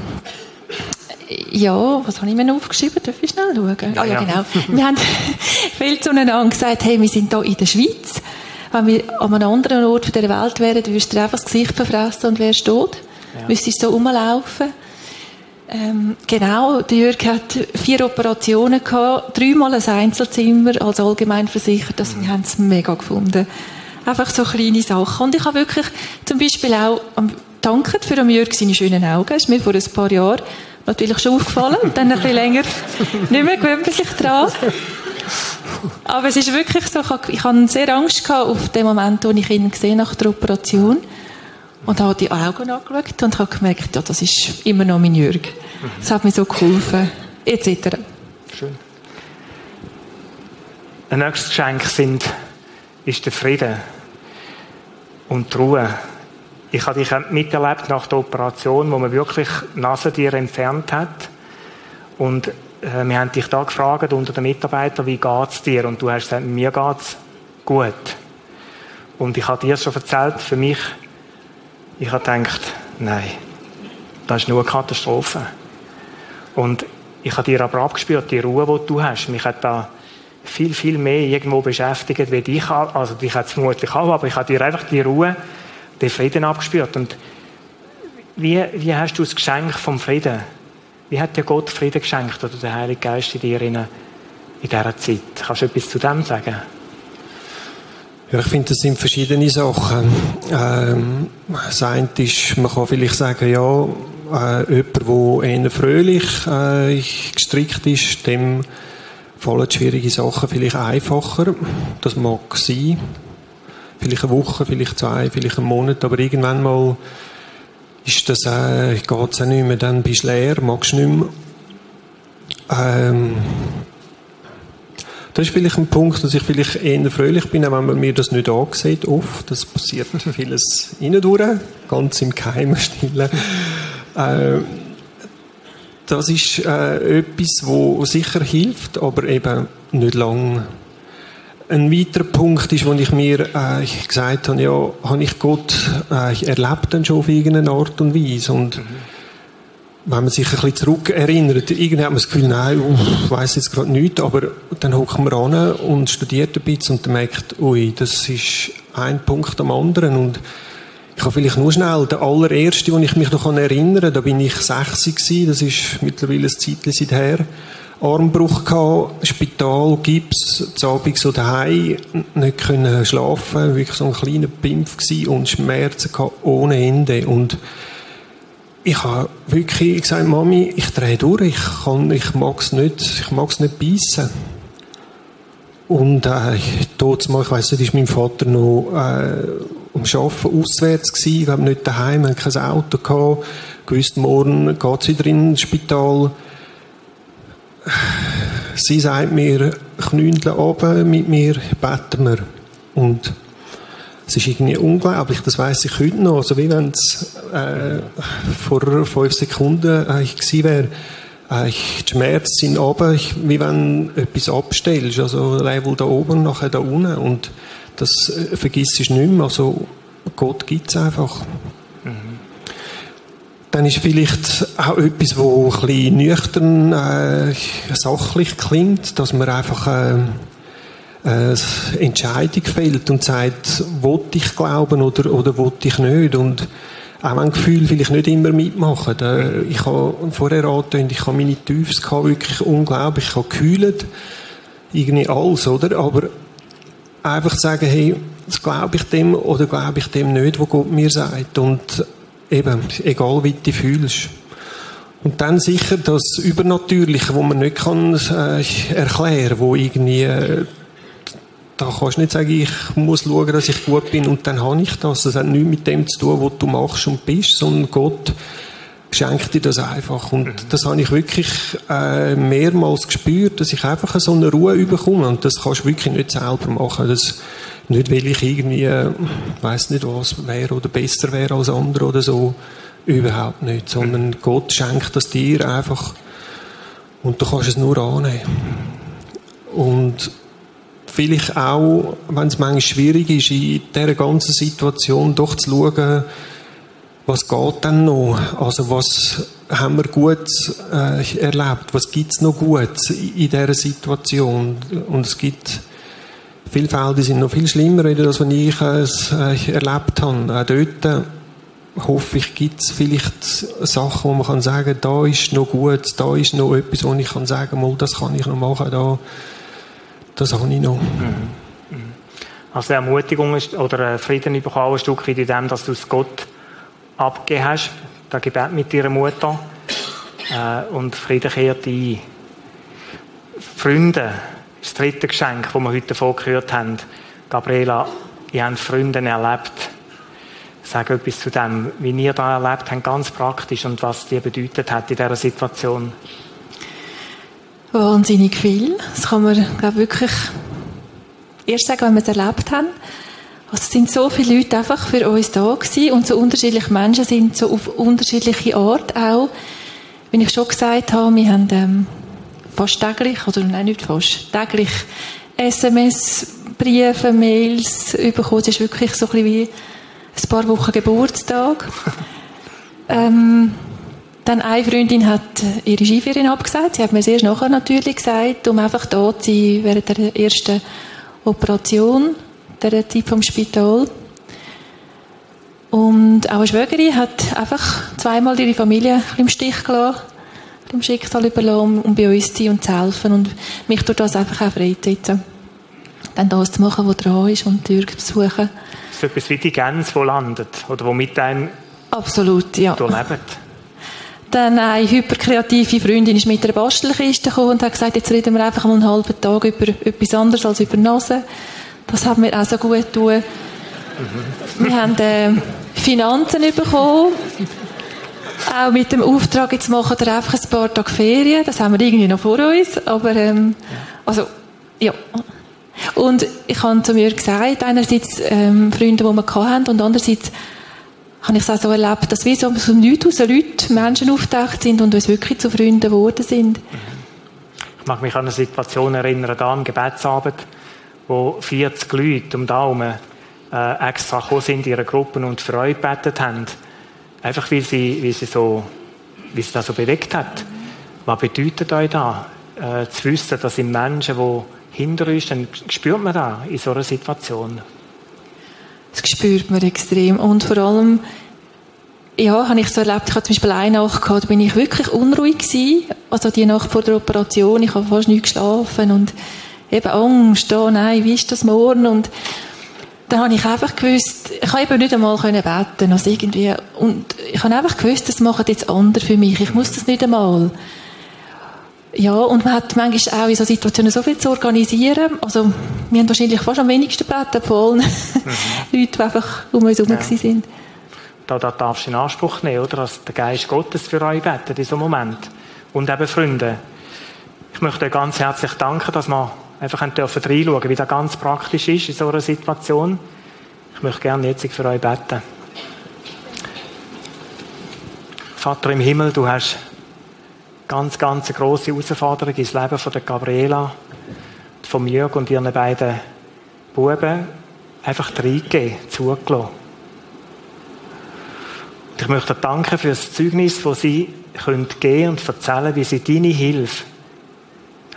ja, was habe ich mir noch aufgeschrieben? Darf ich schnell schauen? Ah ja, genau. wir haben [laughs] viel zueinander gesagt, hey, wir sind hier in der Schweiz. Wenn wir an einem anderen Ort der Welt wären, würdest du dir einfach das Gesicht verfressen und wärst tot. Ja. Müsstest so rumlaufen. Ähm, genau, der Jürg hat vier Operationen gehabt, dreimal ein Einzelzimmer als allgemein versichert. Also wir haben es mega gefunden. Einfach so kleine Sachen. Und ich habe wirklich zum Beispiel auch dankt für Jürg seine schönen Augen. Das ist mir vor ein paar Jahren natürlich schon aufgefallen [laughs] dann ein bisschen länger nicht mehr gewöhnt sich dran. Aber es ist wirklich so, ich hatte sehr Angst gehabt auf den Moment, wo ich ihn gesehen nach der Operation und habe die Augen angeschaut und habe gemerkt, ja, das ist immer noch mein Jürg. Das hat mir so geholfen, etc. Schön. Ein nächstes Geschenk sind, ist der Frieden und die Ruhe. Ich habe dich miterlebt nach der Operation, wo man wirklich Nasentiere entfernt hat. Und äh, wir haben dich da gefragt unter den Mitarbeitern, wie geht es dir? Und du hast gesagt, mir geht es gut. Und ich habe dir schon erzählt, für mich, ich habe gedacht, nein, das ist nur eine Katastrophe. Und ich habe dir aber abgespürt, die Ruhe, die du hast. Mich hat da viel, viel mehr irgendwo beschäftigt, wie dich, also dich hat es vermutlich auch, aber ich habe dir einfach die Ruhe, den Frieden abgespürt. Und wie, wie hast du das Geschenk vom Frieden? Wie hat dir Gott Frieden geschenkt oder der Heilige Geist in dir in, dieser Zeit? Kannst du etwas zu dem sagen? Ja, ich finde, das sind verschiedene Sachen. Ähm, das eine ist, man kann vielleicht sagen, ja, äh, jemand, der eher fröhlich äh, gestrickt ist, dem fallen schwierige Sachen vielleicht einfacher. Das mag sein. Vielleicht eine Woche, vielleicht zwei, vielleicht einen Monat, aber irgendwann mal ist das, äh, geht es auch nicht mehr, dann bist du leer, magst du nicht mehr. Ähm, das ist vielleicht ein Punkt, dass ich vielleicht eher fröhlich bin, auch wenn man mir das nicht ansieht, oft. Das passiert [laughs] vieles innen durch, ganz im Geheimen, [laughs] Stille. Äh, das ist äh, etwas, wo sicher hilft, aber eben nicht lang. Ein weiterer Punkt ist, wo ich mir äh, gesagt habe, ja, habe ich Gott äh, erlebt dann schon auf irgendeine Art und Weise und mhm. wenn man sich ein bisschen zurück erinnert, irgendwie hat man das Gefühl, nein, ich weiß jetzt gerade nichts, aber dann hockt man an und studiert ein bisschen und dann merkt, ui, das ist ein Punkt am anderen und ich habe vielleicht nur schnell, der allererste, den ich mich noch erinnern kann, da bin ich 60 gewesen, das ist mittlerweile ein Zeitchen seither. Armbruch gehabt, Spital, Gips, Abend so daheim, nicht können schlafen, wirklich so ein kleiner Pimpf gewesen und Schmerzen gehabt ohne Ende und ich habe wirklich gesagt, Mami, ich drehe durch, ich kann, ich mag's nicht, ich mag's nicht beißen. Und äh, dort mal, ich weiss nicht, ist mein Vater noch äh, um Arbeiten auswärts gewesen, ich glaube nicht daheim, hatte kein Auto gehabt. Gewusst, morgen geht's wieder ins Spital. Sie sagt mir, Knündel oben, mit mir beten wir. Und es ist irgendwie unglaublich, das weiß ich heute noch. Also wie wenn es äh, vor fünf Sekunden eigentlich gewesen wäre äh, die Schmerzen sind oben, wie wenn du etwas abstellst, also Level da oben, nachher da unten und das äh, vergisst du nicht mehr, also Gott gibt es einfach. Dann ist vielleicht auch etwas, wo ein bisschen nüchtern, äh, sachlich klingt, dass man einfach äh, äh, Entscheidung fällt und sagt, wollte ich glauben oder, oder wollte ich nicht und auch ein Gefühl vielleicht nicht immer mitmachen. Ich habe vorher angetönt, ich habe meine Tiefs gehabt, wirklich unglaublich. Ich habe gekühlt, irgendwie alles, oder? Aber einfach sagen, hey, glaube ich dem oder glaube ich dem nicht, was Gott mir sagt. Und eben, egal wie du fühlst. Und dann sicher das Übernatürliche, wo man nicht kann äh, erklären, wo irgendwie äh, da kannst du nicht sagen, ich muss schauen, dass ich gut bin und dann habe ich das. Das hat nichts mit dem zu tun, was du machst und bist, sondern Gott schenkt dir das einfach. Und mhm. das habe ich wirklich äh, mehrmals gespürt, dass ich einfach so eine Ruhe bekomme. Und das kannst du wirklich nicht selber machen. Das, nicht, weil ich irgendwie, äh, weiß nicht was wäre oder besser wäre als andere oder so. Überhaupt nicht. Sondern mhm. Gott schenkt das dir einfach. Und du kannst es nur annehmen. Und vielleicht auch, wenn es manchmal schwierig ist, in dieser ganzen Situation doch zu schauen, was geht denn noch? Also was haben wir gut äh, erlebt? Was gibt es noch gut in, dieser Situation? Und es gibt viele Fälle, die sind noch viel schlimmer, als was ich äh, erlebt habe. Auch dort hoffe ich, gibt es vielleicht Sachen, wo man kann sagen, da ist noch gut, da ist noch etwas, wo ich kann sagen, mal, das kann ich noch machen, da, das habe ich noch. Mhm. Mhm. Also Ermutigung ist, oder Frieden bekommen ein Stück weit in dem, dass du es Gott abgegeben hast, das Gebet mit deiner Mutter, äh, und Frieden kehrt ein. Freunde, das dritte Geschenk, das wir heute davon gehört haben. Gabriela, ihr habt Freunde erlebt sage etwas zu dem, wie ihr da erlebt habt, ganz praktisch und was dir bedeutet hat in dieser Situation. Wahnsinnig viel. Das kann man, glaube wirklich erst sagen, wenn wir es erlebt haben. Es sind so viele Leute einfach für uns da gewesen und so unterschiedliche Menschen sind so auf unterschiedliche Art auch. Wie ich schon gesagt habe, wir haben ähm, fast täglich, oder nein, nicht fast, täglich SMS, Briefe, Mails bekommen. Es ist wirklich so ein bisschen wie ein paar Wochen Geburtstag. [laughs] ähm, dann eine Freundin hat ihre Skiferien abgesagt. Sie hat mir sehr nachher natürlich gesagt, um einfach da zu sein während der ersten Operation, der Zeit vom Spital. Und auch eine Schwägerin hat einfach zweimal ihre Familie im Stich gelassen, dem Schicksal überlassen, um bei uns zu sein und zu helfen. Und mich tut das einfach auch freitreten. Dann das zu machen, was dran ist und die Tür zu suchen so etwas wie die Gänse, die landet oder die mit einem Absolut, ja. lebt. Dann eine hyperkreative Freundin ist mit einer Bastelkiste gekommen und hat gesagt, jetzt reden wir einfach mal einen halben Tag über etwas anderes als über Nase. Das hat mir auch so gut getan. Wir haben äh, Finanzen bekommen. Auch mit dem Auftrag, jetzt machen wir einfach ein paar Tage Ferien. Das haben wir irgendwie noch vor uns. Aber, ähm, also, ja. Und ich habe zu mir gesagt, einerseits ähm, Freunde, die wir hatten, und andererseits habe ich es auch so erlebt, dass wir so aus dem Nichts Leute, Menschen auftaucht sind und uns wirklich zu Freunden geworden sind. Ich mag mich an eine Situation erinnern, da am Gebetsabend, wo 40 Leute um Daumen äh, extra gekommen sind in ihre Gruppen und für euch gebetet haben. Einfach weil sie, weil sie so, wie sie das so bewegt hat. Was bedeutet euch da, äh, zu wissen, dass sind Menschen, die hinter uns, dann spürt man das in so einer Situation. Das spürt man extrem. Und vor allem, ja, habe ich so erlebt, ich hatte zum Beispiel eine Nacht gehabt, da bin ich wirklich unruhig gewesen. Also die Nacht vor der Operation, ich habe fast nicht geschlafen und eben Angst, oh nein, wie ist das morgen? Und dann habe ich einfach gewusst, ich habe eben nicht einmal können beten, also irgendwie, und ich habe einfach gewusst, das machen jetzt andere für mich, ich muss das nicht einmal. Ja, und man hat manchmal auch in so Situationen so viel zu organisieren. Also, wir haben wahrscheinlich fast am wenigsten gebeten von allen [laughs] mhm. Leuten, die einfach um uns herum ja. sind. Da, da darfst du in Anspruch nehmen, oder? Dass der Geist Gottes für euch betet in so einem Moment. Und eben Freunde. Ich möchte euch ganz herzlich danken, dass wir einfach dürfen reinschauen, wie das ganz praktisch ist in so einer Situation. Ich möchte gerne jetzt für euch beten. Vater im Himmel, du hast ganz, ganz eine grosse Herausforderung ins Leben von der Gabriela, von Jörg und ihren beiden Buben einfach reingegeben, zugelassen. Und ich möchte danken für das Zeugnis, das sie können gehen und erzählen, wie sie deine Hilfe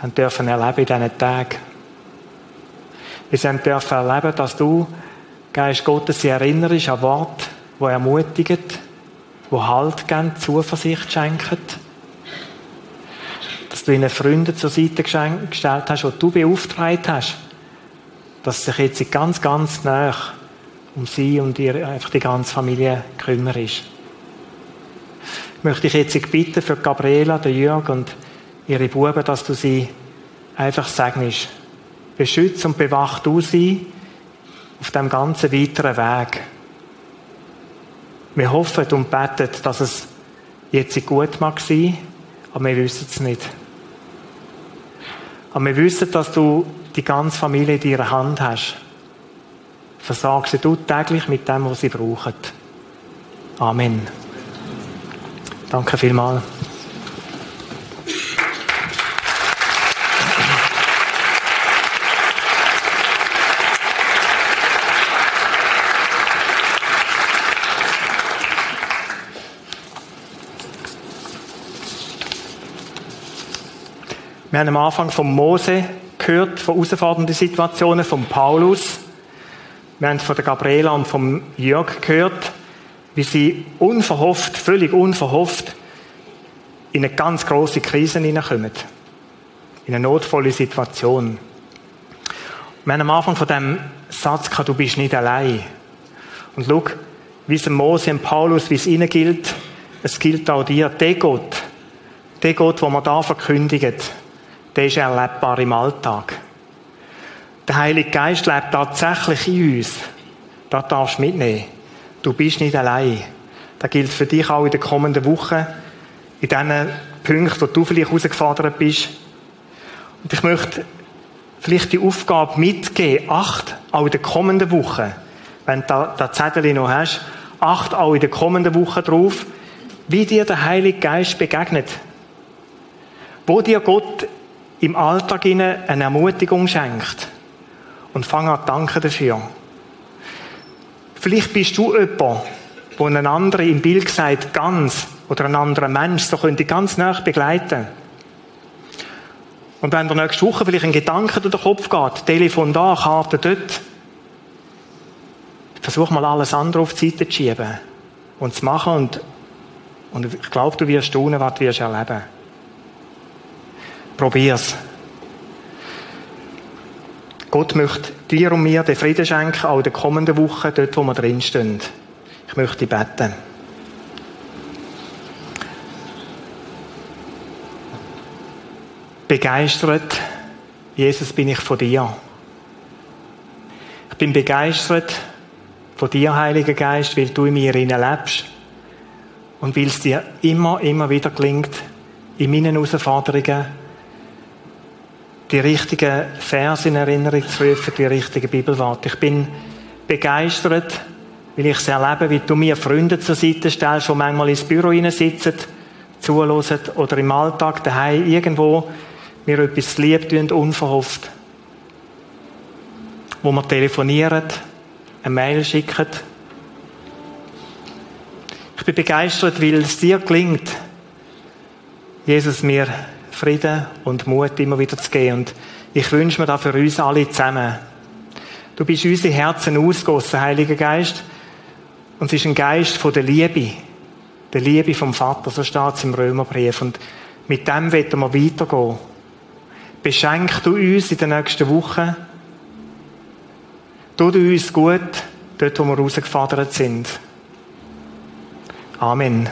haben dürfen erleben in diesen Tagen. Sie haben dürfen erleben, dass du, Geist Gottes, sie erinnerst an Worte, die ermutigen, die Halt geben, Zuversicht schenken du ihnen Freunde zur Seite gestellt hast, die du beauftragt hast, dass sich jetzt ganz, ganz nah um sie und ihre, einfach die ganze Familie kümmern ist. Ich möchte dich jetzt bitten für Gabriela, den Jörg und ihre Buben, dass du sie einfach segnest. Beschützt und bewacht du sie auf dem ganzen weiteren Weg. Wir hoffen und beten, dass es jetzt gut mag sein, aber wir wissen es nicht. Aber wir wissen, dass du die ganze Familie in deiner Hand hast. Versag sie du täglich mit dem, was sie brauchen. Amen. Danke vielmals. Wir haben am Anfang von Mose gehört, von herausfordernden Situationen, von Paulus. Wir haben von der Gabriela und vom Jörg gehört, wie sie unverhofft, völlig unverhofft, in eine ganz große Krise hineinkommen. In eine notvolle Situation. Wir haben am Anfang von dem Satz gehabt, du bist nicht allein. Und schau, wie es Mose und Paulus, wie es ihnen gilt, es gilt auch dir. Der Gott, der Gott, den wir da verkündigen, der ist erlebbar im Alltag. Der Heilige Geist lebt tatsächlich in uns. Das darfst du mitnehmen. Du bist nicht allein. Das gilt für dich auch in den kommenden Wochen, in diesen Punkten, wo du vielleicht herausgefordert bist. Und ich möchte vielleicht die Aufgabe mitgeben, acht, auch in den kommenden Wochen, wenn du das Zettel noch hast, acht auch in den kommenden Wochen drauf, wie dir der Heilige Geist begegnet. Wo dir Gott im Alltag eine Ermutigung schenkt. Und fang an danken dafür. Vielleicht bist du jemand, wo einen anderen im Bild sagt, ganz, oder einen anderen Mensch, so könnte ganz nah begleiten. Und wenn der nächste Woche vielleicht ein Gedanke durch den Kopf geht, Telefon da, Karte dort, versuch mal alles andere auf die Seite zu schieben und zu machen und, und ich glaube, du wirst staunen, was du wirst erleben. Probier's. Gott möchte dir und mir den Frieden schenken, auch in den kommenden Wochen, dort, wo wir drinstehen. Ich möchte beten. Begeistert, Jesus, bin ich von dir. Ich bin begeistert von dir, Heiliger Geist, weil du in mir lebst und weil es dir immer, immer wieder gelingt, in meinen Herausforderungen die richtigen Verse in Erinnerung zu rufen, die richtigen Bibelworte. Ich bin begeistert, weil ich es erlebe, wie du mir Freunde zur Seite stellst, die manchmal ins Büro sitzen, zuhören oder im Alltag daheim irgendwo mir etwas lieb tun, unverhofft. Wo wir telefonieren, eine Mail schicken. Ich bin begeistert, weil es dir gelingt, Jesus mir Frieden und Mut immer wieder zu geben. Und ich wünsche mir da für uns alle zusammen. Du bist unsere Herzen ausgossen, Heiliger Geist. Und es ist ein Geist von der Liebe. Der Liebe vom Vater, so steht es im Römerbrief. Und mit dem werden wir weitergehen. Beschenk du uns in den nächsten Wochen. Tu du uns gut, dort, wo wir rausgefordert sind. Amen.